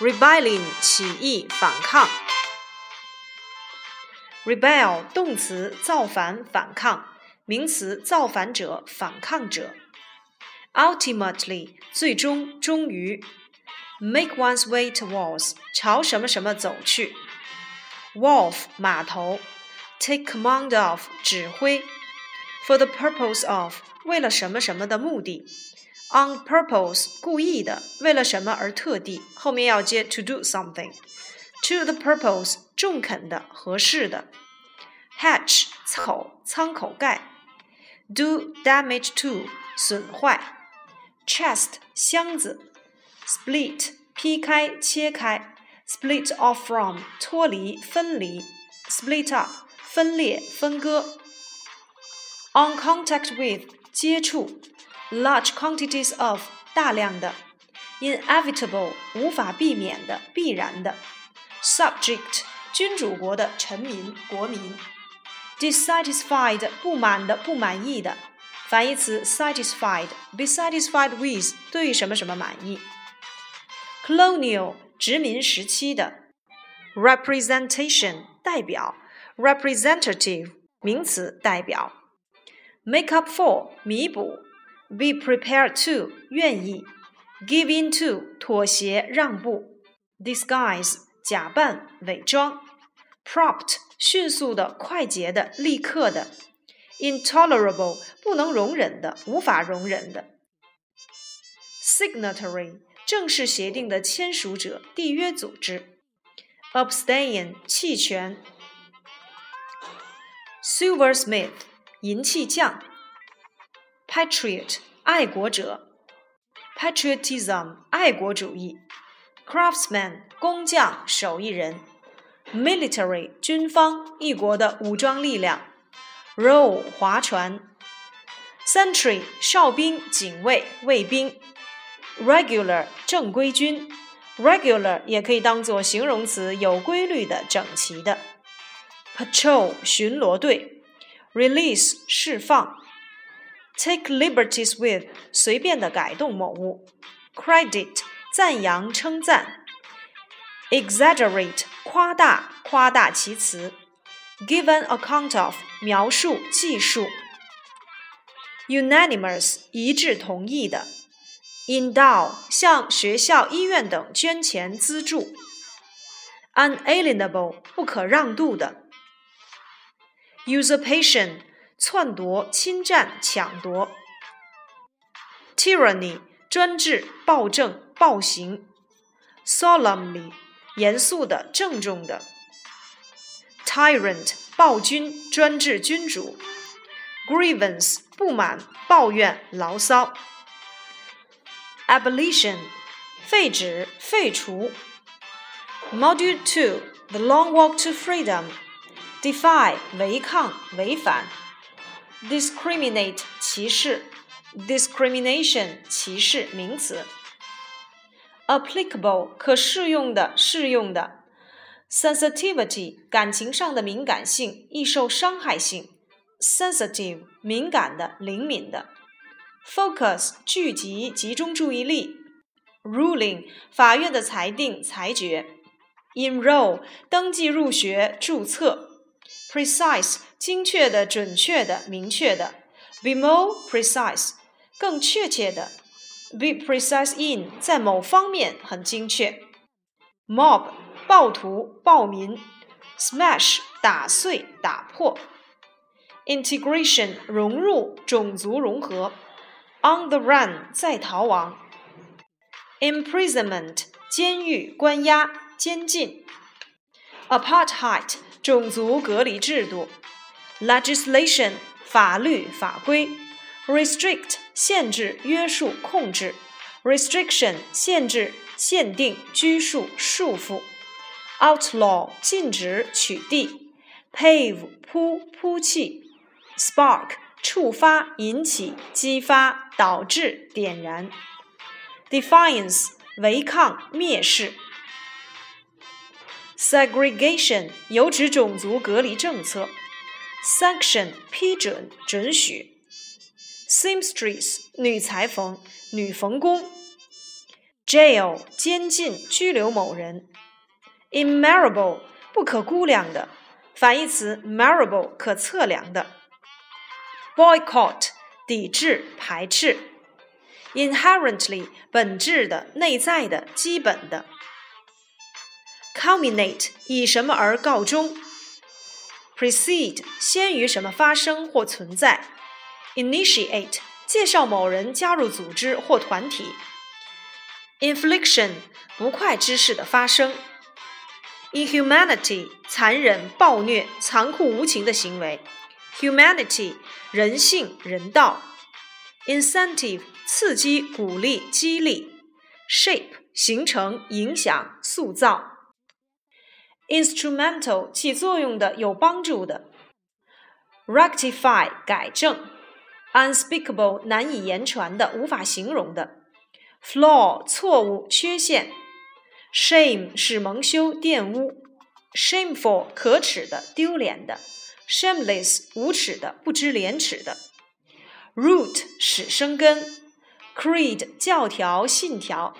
Rebelling 起义反抗。Rebel 动词造反反抗，名词造反者反抗者。Ultimately 最终终于。Make one's way towards 朝什么什么走去。Wharf 码头。Take command of 指挥。For the purpose of 为了什么什么的目的。On purpose，故意的，为了什么而特地，后面要接 to do something。To the purpose，中肯的，合适的。Hatch，口，舱口盖。Do damage to，损坏。Chest，箱子。Split，劈开，切开。Split off from，脱离，分离。Split up，分裂，分割。On contact with，接触。 large quantities of 大量的，inevitable 无法避免的必然的，subject 君主国的臣民国民，dissatisfied 不满的不满意的，反义词 satisfied，be satisfied with 对什么什么满意，colonial 殖民时期的，representation 代表，representative 名词代表，make up for 弥补。 be prepared to 愿意，give in to 妥协让步，disguise 假扮伪装，prompt 迅速的快捷的立刻的，intolerable 不能容忍的无法容忍的，signatory 正式协定的签署者缔约组织，abstain 弃权，silversmith 银器匠。 Patriot 爱国者，patriotism 爱国主义，craftsman 工匠手艺人，military 军方一国的武装力量，row 划船，sentry 哨兵警卫卫兵，regular 正规军，regular 也可以当做形容词，有规律的、整齐的，patrol 巡逻队，release 释放。Take liberties with 随便的改动某物，credit 赞扬称赞，exaggerate 夸大夸大其词，give an account of 描述记述，unanimous 一致同意的，endow 向学校、医院等捐钱资助，unalienable 不可让渡的，usurpation 篡夺、侵占、抢夺；tyranny 专制、暴政、暴行；solemnly 严肃的、郑重的；tyrant 暴君、专制君主；grievance 不满、抱怨、牢骚；abolition 废止、废除；module two the long walk to freedom defy 违抗、违反。Discriminate 歧视，discrimination 歧视名词，applicable 可适用的适用的，sensitivity 感情上的敏感性易受伤害性，sensitive 敏感的灵敏的，focus 聚集集中注意力，ruling 法院的裁定裁决，enroll 登记入学注册。precise 精确的、准确的、明确的；be more precise 更确切的；be precise in 在某方面很精确；mob 暴徒、暴民；smash 打碎、打破；integration 融入、种族融合；on the run 在逃亡；imprisonment 监狱、关押、监禁 ；apartheid 种族隔离制度，legislation 法律法规，restrict 限制约束控制，restriction 限制 限定、拘束、束缚；outlaw 禁止、取缔；pave 铺、铺砌；spark 触发、引起、激发、导致、点燃；defiance 违抗、蔑视 ；segregation 有指种族隔离政策；sanction 批准、准许。seamstress 女裁缝、女缝工；jail 监禁、拘留某人；immeasurable 不可估量的，反义词 measurable 可测量的；boycott 抵制、排斥；inherently 本质的、内在的、基本的；culminate 以什么而告终；precede 先于什么发生或存在。initiate 介绍某人加入组织或团体；infliction 不快之事的发生；inhumanity 残忍、暴虐、残酷无情的行为；humanity 人性、人道；incentive 刺激、鼓励、激励；shape 形成、影响、塑造；instrumental 起作用的、有帮助的；rectify 改正。unspeakable 难以言传的、无法形容的；flaw 错误、缺陷；shame 使蒙羞、玷污；shameful 可耻的、丢脸的；shameless 无耻的、不知廉耻的；root 使生根；creed 教条、信条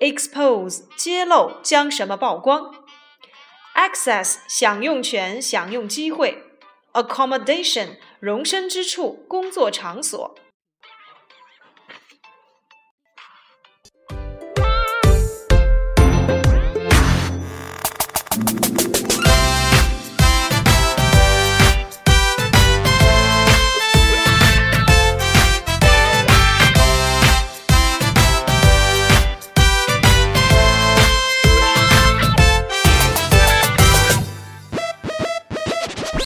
；expose 揭露、将什么曝光；access 享用权、享用机会；accommodation 容身之处，工作场所